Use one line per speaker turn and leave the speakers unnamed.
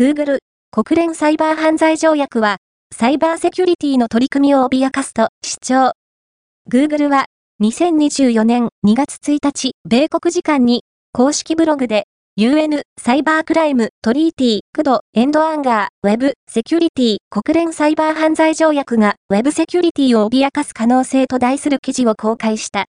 Google 国連サイバー犯罪条約は、サイバーセキュリティの取り組みを脅かすと主張。Google は、2024年2月1日、米国時間に、公式ブログで、UN サイバークライムトリーティークドエンドアンガーウェブセキュリティ国連サイバー犯罪条約がウェブセキュリティを脅かす可能性と題する記事を公開した。